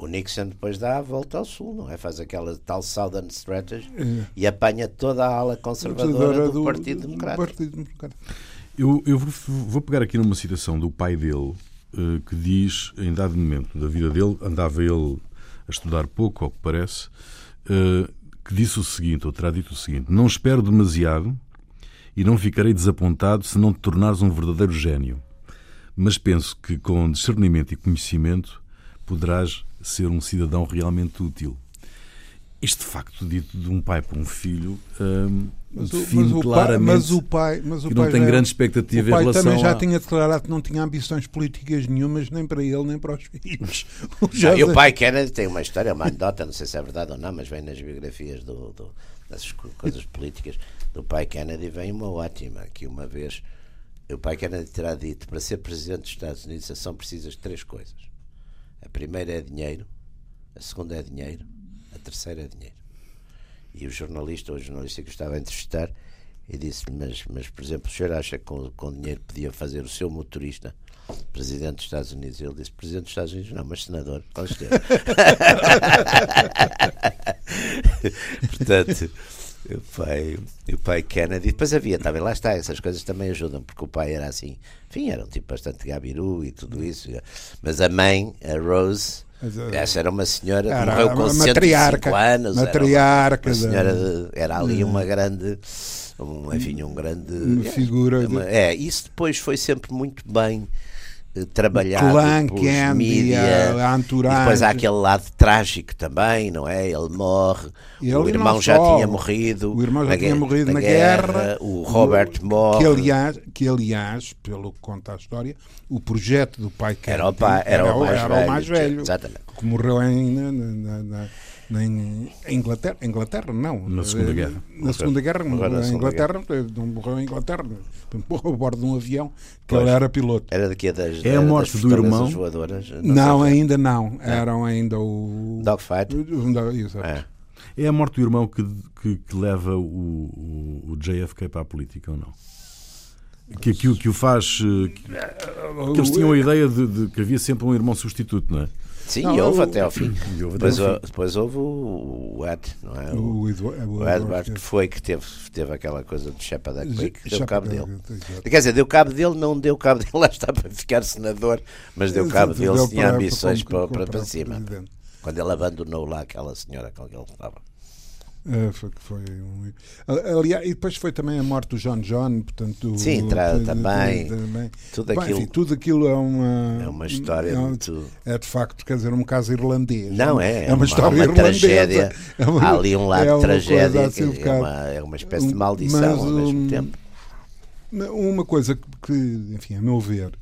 C: o Nixon depois dá a volta ao Sul, não é? Faz aquela tal Southern Strategy
B: É.
C: e apanha toda a ala conservadora do, Partido Democrático.
B: Partido Democrático.
A: Eu, eu vou, vou pegar aqui numa citação do pai dele eh, que diz, em dado momento da vida dele, andava ele a estudar pouco, ao que parece, eh, que disse o seguinte, ou terá dito o seguinte: Não espero demasiado e não ficarei desapontado se não te tornares um verdadeiro gênio. Mas penso que com discernimento e conhecimento poderás ser um cidadão realmente útil. Este facto dito de um pai para um filho hum,
B: Mas o,
A: define
B: mas o pai,
A: claramente
B: mas o pai, mas o
A: que
B: pai
A: não tem
B: já-
A: grande expectativa
B: o
A: em
B: pai
A: relação
B: também já
A: a...
B: tinha declarado que não tinha ambições políticas nenhumas, nem para ele, nem para os filhos. *laughs* O
C: Não, e o pai Kennedy tem uma história, uma anedota, não sei se é verdade ou não, mas vem nas biografias do, do- co- coisas políticas do pai Kennedy, vem uma ótima, que uma vez o pai Kennedy terá dito para ser presidente dos Estados Unidos são precisas de três coisas. A primeira é dinheiro, a segunda é dinheiro, a terceira é dinheiro. E o jornalista, ou o jornalista que eu estava a entrevistar, e disse-lhe, mas, mas, por exemplo, o senhor acha que com, com dinheiro podia fazer o seu motorista presidente dos Estados Unidos? Ele disse, presidente dos Estados Unidos não, mas senador, com certeza. *laughs* *laughs* Portanto, o pai, o pai Kennedy, depois havia também, lá está, essas coisas também ajudam, porque o pai era assim, enfim, era um tipo bastante gabiru e tudo isso, mas a mãe, a Rose,
B: eh,
C: essa era uma senhora que
B: era
C: morreu com
B: uma
C: 105
B: matriarca,
C: anos, era uma-
B: matriarca
C: uma senhora era ali uma grande, um, enfim, um grande
B: Uma figura
C: uma-
B: de-
C: é, isso depois foi sempre muito bem trabalhado
B: Clã,
C: pelos
B: Candy,
C: mídia.
B: a, a
C: E depois há aquele lado trágico também, não é? Ele morre,
B: Ele
C: o irmão já
B: só.
C: tinha morrido.
B: O irmão já
C: na
B: tinha
C: guerra-
B: morrido na guerra.
C: O Robert
B: Que
C: morre.
B: aliás, que aliás, pelo que conta a história, o projeto do pai Kennedy
C: Era o pai- era o mais
B: era
C: velho,
B: o mais velho,
C: exatamente.
B: que morreu em, na, na- em Inglaterra, Inglaterra não,
A: Na Segunda
B: Eh,
A: Guerra.
B: Na Segunda Guerra,
C: na
B: em
C: Segunda
B: Inglaterra, eh, não morreu em Inglaterra, morreu *laughs* a bordo de um avião que
C: Pois.
B: ele era piloto.
C: Era daqui das,
A: É a
C: das
A: morte do irmão?
C: Voadoras,
B: Não,
C: sei.
B: ainda não. Eram ainda o.
C: Dogfight.
B: exato.
C: É.
A: É a morte do irmão que, que, que leva o, o, o JFK para a política ou não? Que, que, o- que o faz. eh, Que, que eles tinham a ideia de, de que havia sempre um irmão substituto, não é?
C: Sim,
B: Não,
C: houve
B: o-
C: até ao fim. *clears throat*
A: Houve
C: Depois,
A: ao
C: hou- depois houve o, o Ed, não é? O,
B: O, Edward,
C: o Edward, que foi que teve, teve aquela coisa de Shepherd Quick, deu
B: Chapa-
C: cabo dele. Quer dizer, deu cabo dele, não deu cabo *laughs* dele, lá está para ficar senador, mas deu cabo dele,
B: Deu
C: se tinha ambições
B: para-
C: para, para,
B: para
C: cima. Quando ele abandonou lá aquela senhora com quem ele estava.
B: É, foi, foi um... Aliás, e depois foi também a morte do John John, portanto.
C: Sim, tra- também.
B: também.
C: Tudo
B: Bem,
C: aquilo
B: enfim, tudo aquilo é uma.
C: é uma história
B: é,
C: muito.
B: é de facto, quer dizer, um caso irlandês.
C: Não, é,
B: É uma história
C: uma
B: irlandesa.
C: tragédia.
B: É uma-
C: Há ali um lado
B: é
C: de
B: uma
C: tragédia,
B: assim, um
C: é, uma, é uma espécie de maldição
B: mas,
C: ao mesmo
B: um,
C: tempo.
B: Uma coisa que, que, enfim, a meu ver,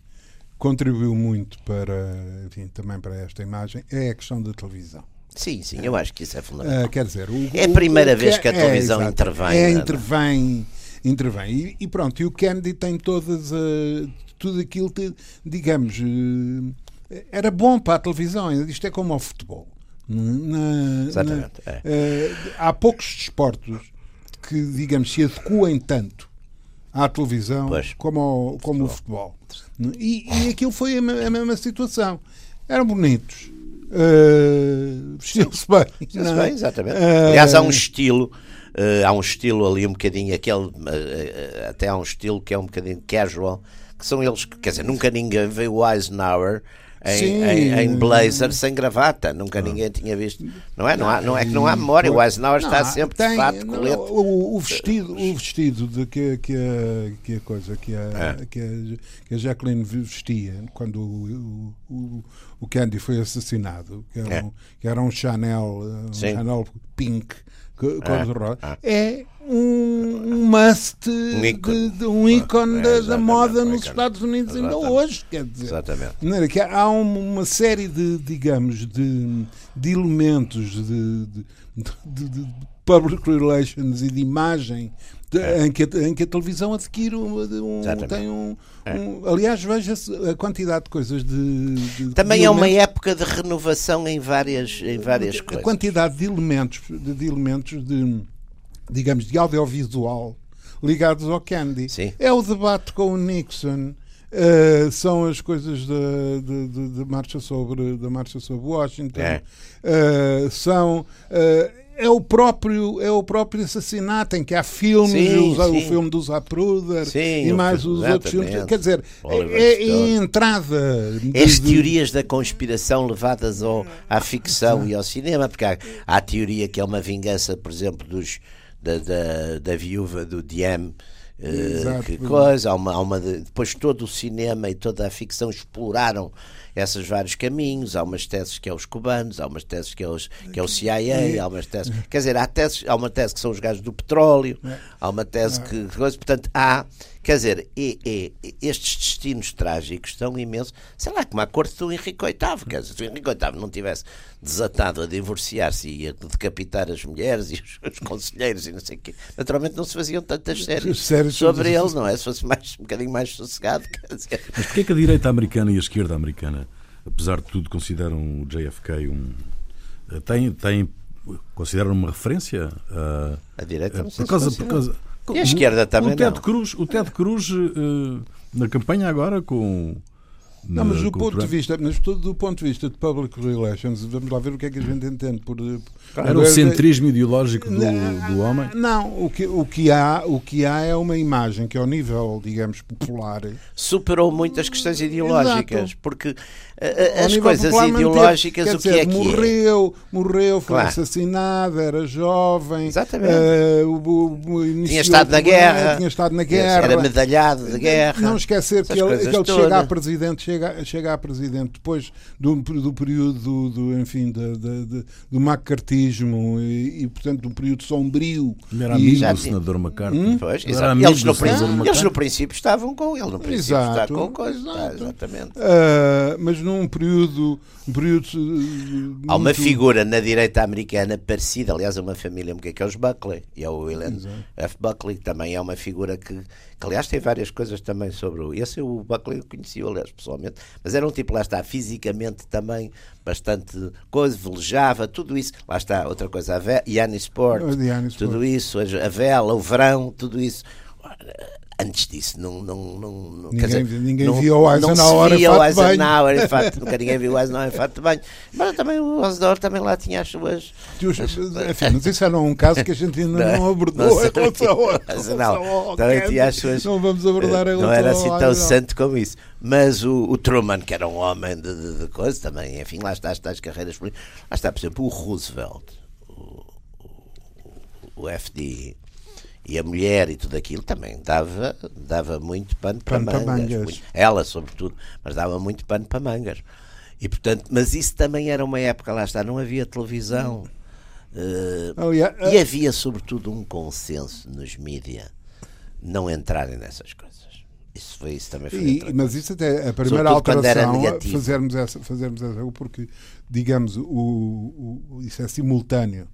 B: contribuiu muito para, enfim, também para esta imagem é a questão da televisão.
C: Sim, sim, eu acho que isso é fundamental.
B: Ah, quer dizer, o-
C: É a primeira
B: o
C: vez
B: Ken-
C: que a televisão
B: exato.
C: intervém,
B: É,
C: é?
B: intervém, intervém. E, e pronto, e o Kennedy tem todas, ah, tudo aquilo, digamos, eh, era bom para a televisão. Isto é como ao futebol. Na-
C: Exatamente,
B: na-
C: é.
B: eh, há poucos desportos que, digamos, se adequem tanto à televisão
C: Pois.
B: como, ao- como o futebol. E, e aquilo foi a, a mesma situação. Eram bonitos. Eh, Vestiam-se bem. Não é?
C: bem, exatamente.
B: Eh,
C: Aliás, há um estilo, eh, há um estilo ali um bocadinho, aquele, eh, até há um estilo que é um bocadinho casual, que são eles, que, quer dizer, nunca ninguém veio o Eisenhower em, em, em blazer sem gravata, nunca ninguém tinha visto. Não é? Não, há, não é que não há memória, o Eisenhower está
B: Não,
C: sempre
B: tem-
C: de fato, colete.
B: o, o vestido, o vestido de que, que, a, que a coisa que a,
C: É.
B: que, a, que a Jacqueline vestia quando o, o, o, Candy foi assassinado, que era,
C: É.
B: um, que era um Chanel, uh, um
C: Sim.
B: Chanel pink co- cor-de-rosa,
C: ah.
B: é um, must
C: Um ícone.
B: de, de um ícone
C: É,
B: da- moda nos. Estados Unidos ainda hoje, quer dizer.
C: Exatamente.
B: De que há um- uma série de, digamos, de, de elementos de, de, de- de public relations e de imagem de- em, que a, em que a televisão adquire um, um- tem um, um- aliás veja-se a quantidade de coisas de, de-
C: Também
B: de
C: é uma época de renovação em várias, em várias
B: a
C: coisas.
B: quantidade de elementos de, de elementos de digamos de audiovisual ligados ao Candy
C: Sim.
B: é o debate com o Nixon eh, são as coisas da, de marcha sobre da marcha sobre Washington
C: É.
B: Eh, são eh, é o próprio é o próprio assassinato em que há filmes
C: Sim,
B: o
C: sim.
B: filme dos Zapruder
C: Sim,
B: e
C: o
B: mais os outros filmes quer dizer
C: Oliver
B: é, é a entrada de-
C: As teorias da conspiração levadas ao, à ficção e ao cinema, porque há, há a teoria que é uma vingança, por exemplo, dos, da, da, da viúva do Diem. eh,
B: Exato.
C: que coisa, há uma, há uma de- depois todo o cinema e toda a ficção exploraram esses vários caminhos. Há umas teses que é os cubanos, há umas teses que é, os, que é o CIA, há umas teses. Quer dizer, há, teses, há uma tese que são os gajos do petróleo, há uma tese que. Coisa, portanto, há. Quer dizer, e, e- estes destinos trágicos estão imensos. Sei lá, como a corte do Henrique VIII. Quer dizer, se o Henrique VIII não tivesse desatado a divorciar-se e a decapitar as mulheres *laughs* e os, os conselheiros e não sei o quê, naturalmente não se faziam tantas séries
B: Séries
C: sobre
B: sobre-
C: ele, não é? Se fosse mais, um bocadinho mais sossegado, quer dizer.
A: Mas porquê que a direita americana e a esquerda americana, apesar de tudo, consideram o JFK um. Tem, tem, consideram uma referência? a-
C: A direita não
A: por
C: sei se
A: causa, por
C: considera.
A: causa,
C: E a esquerda também
A: o Ted
C: não.
A: Cruz, o Ted Cruz eh, na campanha agora com.
B: Não, mas do ponto de vista, mas do, do ponto de vista de public relations, vamos lá ver o que é que a gente entende por.
A: Era o centrismo ideológico do, do homem.
B: Não, o que, o, que há, o que há é uma imagem que, ao nível, digamos, popular,
C: superou muitas questões ideológicas,
B: Exato.
C: porque as coisas ideológicas, o que
B: dizer,
C: é que
B: morreu, é? morreu, foi claro. assassinado, era jovem,
C: Exatamente. Uh, tinha estado na guerra,
B: tinha estado na guerra,
C: era medalhado de guerra.
B: Não esquecer que ele, que ele chega a presidente, chega, chega a presidente depois do, do período do, do enfim, de, de, de, do macartismo e, e, portanto, do período sombrio.
A: Ele era amigo do senador McCarthy. Hum?
C: Pois, eles, no, eles no princípio estavam com ele, no princípio exato, com coisa. Exato. exatamente.
B: Uh, mas num período. Um período
C: muito... Há uma figura na direita americana parecida, aliás, a uma família que é os Buckley, e é o William Exato. F. Buckley, que também é uma figura que, que, aliás, tem várias coisas também sobre o. Esse o Buckley eu conheci, aliás, pessoalmente, mas era um tipo, lá está, fisicamente também bastante coisa, velejava, tudo isso. Lá está, outra coisa, a ve... Yanni Sport, tudo isso, a vela, o verão, tudo isso antes disso não, não, não,
B: ninguém, dizer, ninguém não, viu o Eisenhower
C: em fato de fato, nunca ninguém viu o Eisenhower em fato de banho. Mas também o Eisenhower também lá tinha as suas
B: as, enfim, mas isso era um caso que a gente ainda *laughs* não, abordou não, em relação
C: ao também tinha as suas
B: não vamos abordar
C: não era assim tão santo como isso. Mas o, o, Truman que era um homem de, de, de coisa também enfim lá está as carreiras lá está por exemplo o Roosevelt o, o, o FD e a mulher e tudo aquilo também dava, dava muito pano, pano para, mangas. mangas. Muito, ela, sobretudo, mas dava muito pano para mangas. E, portanto, mas isso também era uma época, lá está, não havia televisão. Uh, oh, yeah. uh, e havia, sobretudo, um consenso nos mídias não entrarem nessas coisas. Isso foi isso também foi
B: e, Mas isso até a primeira Sobretudo alteração fazermos essa, fazermos essa, porque digamos o, o, isso é simultâneo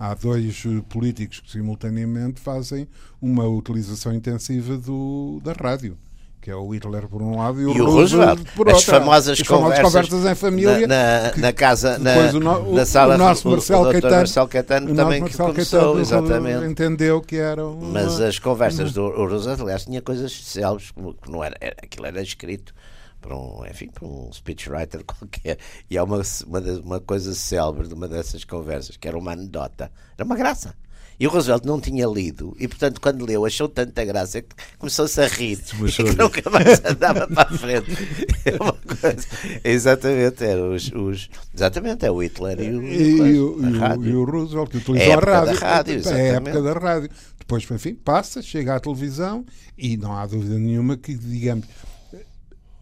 B: há dois políticos que simultaneamente fazem uma utilização intensiva do, da rádio que é o Hitler por um lado e o,
C: e o Roosevelt, por outro. As famosas,
B: As conversas, conversas em família
C: na, na, na casa, na, o, na sala,
B: o nosso Marcelo o, Caetano,
C: Marcelo Caetano também que começou, Caetano exatamente.
B: entendeu que era uma,
C: Mas as conversas do Roosevelt, aliás, tinha coisas célebres, que não era, aquilo era escrito para um, enfim, para um speechwriter *laughs* qualquer. E há uma, uma, uma coisa célebre de uma dessas conversas, que era uma anedota. Era uma graça. E o Roosevelt não tinha lido, e portanto, quando leu, achou tanta graça que começou-se a rir e que nunca mais andava para a frente. *laughs* É uma coisa. Exatamente, era os, os, exatamente, é o Hitler e o,
B: e, o, e, o Roosevelt, que utilizou é a, a rádio. Da rádio é a época da rádio. Depois, enfim, passa, chega à televisão e não há dúvida nenhuma que, digamos,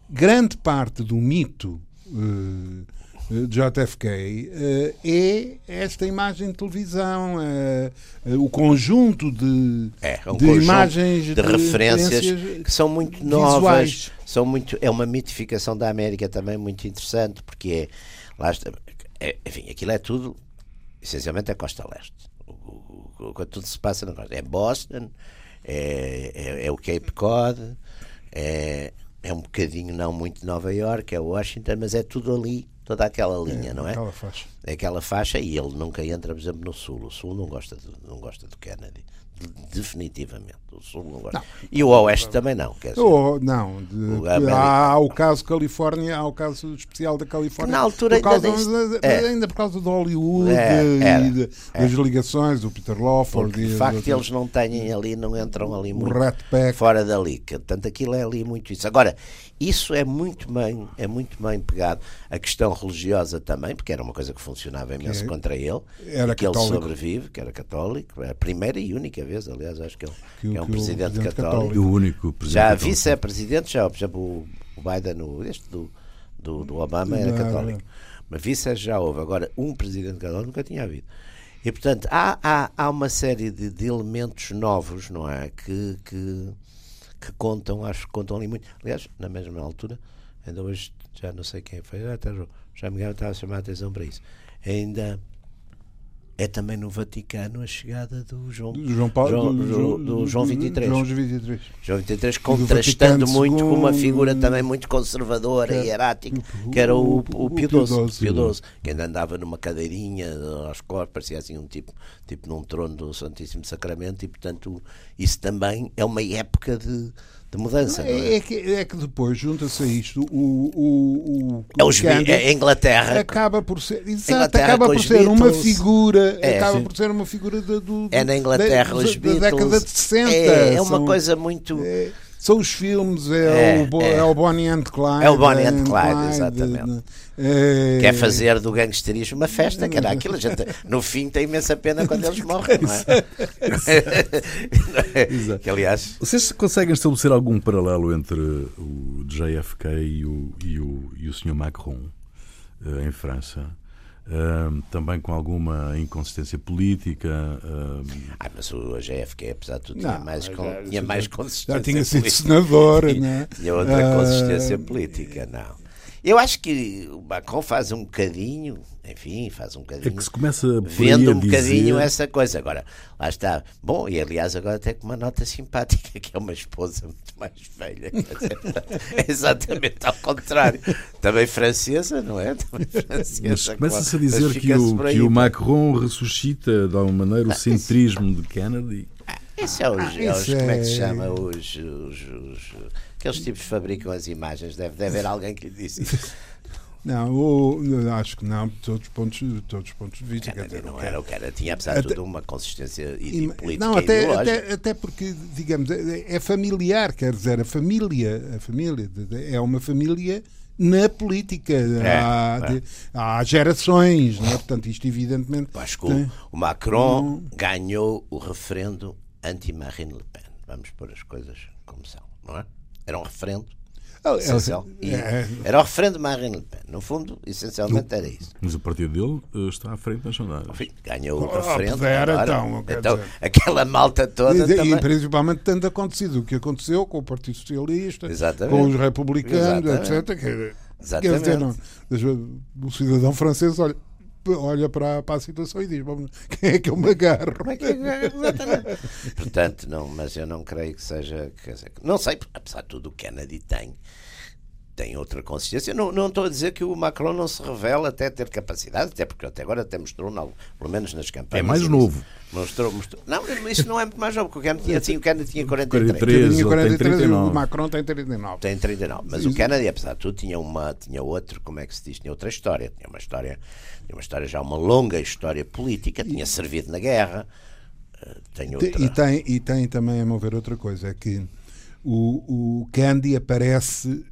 B: grande parte do mito uh, de JFK uh, é esta imagem de televisão, uh, o conjunto de,
C: é, um
B: de
C: conjunto
B: imagens
C: de, de referências que são muito novas, são muito é uma mitificação da América também muito interessante porque é lá está, é, enfim aquilo é tudo essencialmente a costa leste. Quando tudo se passa na costa é Boston, é, é, é o Cape Cod, é é um bocadinho não muito Nova York, é Washington, mas é tudo ali, toda aquela linha,
B: é,
C: não é?
B: Aquela faixa.
C: É aquela faixa e ele nunca entra, por exemplo, no Sul. O Sul não gosta de, não gosta do Kennedy definitivamente. O Sul não gosta. Não. E o Oeste também não. Quer dizer,
B: não, de, o há o caso Califórnia, há o caso especial da Califórnia.
C: Na altura
B: por causa, ainda, é. ainda por causa do Hollywood é, e de, é. das ligações do Peter Lawford.
C: Porque, de facto, eles não têm ali, não entram ali muito fora dali. Portanto, aquilo é ali muito isso. Agora, isso é muito bem, é muito bem pegado. A questão religiosa também, porque era uma coisa que funcionava imenso que contra ele.
B: Era
C: que
B: católico.
C: ele sobrevive, que era católico. É a primeira e única vez, aliás, acho que ele que, é um presidente, presidente
A: católico. católico. O único presidente
C: Já vice-presidente, já, por exemplo, o Biden, o, este do, do, do Obama, era católico. Mas vice já houve. Agora, um presidente católico nunca tinha havido. E, portanto, há, há, há uma série de, de elementos novos, não é? Que, que, que contam, acho que contam ali muito. Aliás, na mesma altura, ainda hoje, já não sei quem foi, já, já me estava a chamar a atenção para isso. Ainda é também no Vaticano a chegada do João,
B: do João, Paulo,
C: João, do, do, do João 23.
B: João 23.
C: João 23, contrastando muito com uma figura também muito conservadora e hierática, que era o, o, o Pio XII, Pio XII, que ainda andava numa cadeirinha aos corpos, parecia assim um tipo, tipo num trono do Santíssimo Sacramento, e portanto isso também é uma época de de mudança. É,
B: é? é, que, é que depois junta-se a isto o, o, o,
C: é os, a Inglaterra
B: acaba por ser exato, acaba por ser Beatles, uma figura é, acaba sim. por ser uma figura do, do,
C: é na Inglaterra
B: da,
C: os
B: da, da década de 60
C: é, é uma são, coisa muito
B: é, São os filmes, é,
C: É,
B: o,
C: é.
B: é. o Bonnie and Clyde.
C: É o Bonnie and
B: and
C: Clyde, exatamente.
B: É,
C: Quer fazer do gangsterismo uma festa, que era aquilo. A gente, no fim tem imensa pena quando eles morrem, não é? Não é? *laughs* que aliás,
A: Vocês conseguem estabelecer algum paralelo entre o JFK e o, e o, e o Sr. Macron eh, em França? Também com alguma inconsistência política? ahm,
C: ah, mas o JFK, apesar de tudo, tinha
B: Não,
C: mais,
B: já-
C: con-
B: já-
C: tinha mais
B: já-
C: consistência
B: Já tinha sido senador,
C: Tinha-
B: né?
C: Tinha outra
B: Ah,
C: consistência política, não. Eu acho que o Macron faz um bocadinho, enfim, faz um
A: é
C: bocadinho.
A: que se começa
C: Vendo um bocadinho
A: dizer-
C: essa coisa. Agora, lá está. Bom, e aliás, agora até com uma nota simpática, que é uma esposa muito mais velha. É *laughs* exatamente ao contrário. Também francesa, não é? Também francesa.
A: Começa-se a dizer que o, que o Macron ressuscita de alguma maneira o centrismo de Kennedy.
C: Isso é os,
B: Ah,
C: é os- como é que se
B: é-
C: chama? Os, os, os- aqueles tipos que fabricam as imagens. Deve, deve haver alguém que lhe disse isso.
B: Não, o- eu acho que não, de todos os pontos, de todos os pontos de vista. quer dizer,
C: não
B: o
C: era o que era. Tinha, apesar de tudo, uma consistência
B: E-
C: política
B: não, até, até, até porque, digamos, é, é familiar, quer dizer, a família, a família é uma família na política. há,
C: é.
B: de- há gerações, não é? Portanto, isto evidentemente.
C: Eu Acho que o,
B: tem-
C: o Macron ganhou o referendo anti-Marine Le Pen. Vamos pôr as coisas como são, não é? Era um referendo essencial. E
B: é-
C: Era o referendo de Marine Le Pen. No fundo, essencialmente era isso.
A: Mas o partido dele eh, está à frente nas sondagens.
C: Enfim, ganhou o
B: Oh,
C: referendo.
B: pudera,
C: agora.
B: então,
C: Então, aquela malta toda
B: E, e
C: também.
B: principalmente tendo acontecido o que aconteceu com o Partido Socialista,
C: Exatamente.
B: com os republicanos,
C: Exatamente.
B: etc. Que, quer
C: Exatamente.
B: dizer, não, o cidadão francês olha, olha para, para a situação e diz: "Vamos, *laughs* quem é que eu me agarro?
C: Como é que é? Exatamente. Portanto, não, mas eu não creio que seja. Quer dizer, não sei, apesar de tudo, o Kennedy tem. Tem outra consistência. Não, não estou a dizer que o Macron não se revela até ter capacidade, até porque até agora até mostrou, não, pelo menos nas campanhas.
A: É mais novo.
C: Mostrou, mostrou. Não, isso não é muito mais novo, porque o Kennedy tinha, assim, o Kennedy tinha 43.
A: 43.
B: Eu tinha
A: ele tem
B: 43 e o
A: 39.
B: Macron tem 39.
C: Tem 39. Mas o Kennedy, apesar de tudo, tinha, uma, tinha outro, como é que se diz? Tinha outra história. Tinha uma história, tinha uma história já, uma longa história política. Tinha servido na guerra. eh, Tem outra.
B: E tem, e tem também, a meu ver, outra coisa: é que o, o Candy aparece.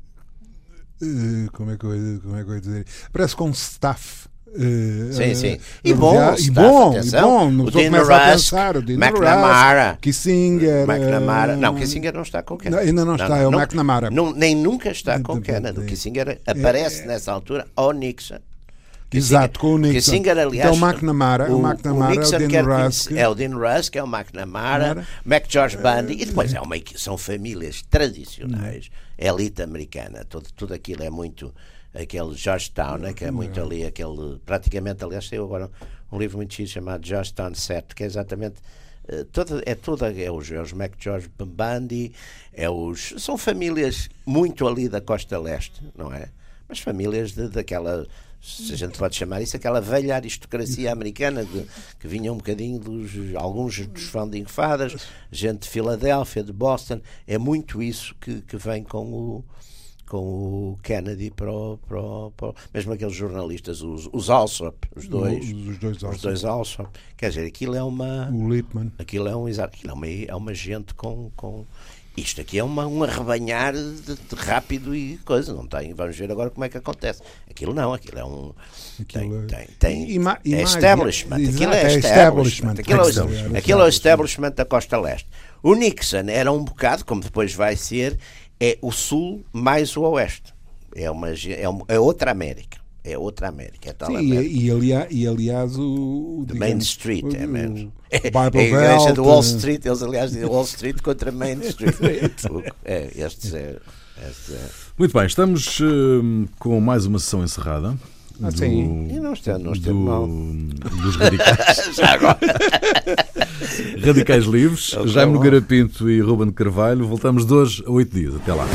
B: Eh, como, é que eu, como é que eu ia dizer? Aparece com staff. eh,
C: Sim,
B: eh,
C: sim. E
B: a
C: bom,
B: e
C: staff,
B: bom, e
C: atenção.
B: bom.
C: O
B: Não a
C: Rusk,
B: pensar. O Dean
C: McNamara.
B: Rusk, Kissinger.
C: McNamara.
B: eh,
C: Não, Kissinger não está com o Kennedy.
B: Não, ainda não está, é o McNamara.
C: não- nem nunca está com o
B: Não,
C: Kennedy. O
B: é.
C: Kissinger aparece nessa altura ao Nixon.
B: Exato, com o Nixon.
C: Kissinger, aliás,
B: Então, o McNamara, o McNamara é o Dean Rusk.
C: É o Dean Rusk, é o McNamara,
B: McNamara.
C: Mac George Bundy, e depois é uma, são famílias tradicionais, elite americana, tudo, tudo aquilo é muito aquele Georgetown, né, que é muito ali, aquele, praticamente, aliás, saiu agora um livro muito chique chamado Georgetown Set, que é exatamente eh, toda, é toda é os, é os Mac George Bundy, é os, são famílias muito ali da costa leste, não é? Mas famílias de, daquela, se a gente pode chamar isso, aquela velha aristocracia americana de, que vinha um bocadinho dos, alguns dos founding fathers, gente de Filadélfia, de Boston, é muito isso que, que vem com o com o Kennedy para o, para o- para o- mesmo aqueles jornalistas, os, os Alsop, os dois,
B: Os, os dois
C: os
B: Alsop.
C: dois Alsop, quer dizer, aquilo é uma
B: O Lippmann.
C: Aquilo é um aquilo é uma, é uma gente com, com isto aqui é uma, um arrebanhar de, de rápido e coisa, não tem, vamos ver agora como é que acontece. Aquilo não, aquilo é um
B: Aquilo
C: tem,
B: é-
C: tem, tem é establishment, aquilo é
B: é
C: establishment,
B: establishment,
C: aquilo é, o-
B: establishment.
C: aquilo é o establishment da costa leste. O Nixon era um bocado, como depois vai ser, é o sul mais o oeste. É uma é, uma- é outra América. É outra América. É tal
B: Sim,
C: América.
B: e, e, aliás, e aliás o, o
C: The
B: digamos,
C: Main Street,
B: o,
C: é menos.
B: o *laughs*
C: É,
B: Bible
C: a igreja
B: Belt,
C: do Wall Street, eles aliás dizem Wall Street contra Main Street. *laughs* É, estes é, estes é.
A: Muito bem, estamos eh, com mais uma sessão encerrada.
B: Ah,
A: do-
B: sim.
C: E não está, não está
A: do-
C: mal. *laughs*
A: dos radicais,
C: Já agora.
A: radicais livres. Jaime. Nogueira Pinto e Ruben Carvalho. Voltamos de hoje a oito dias. Até lá.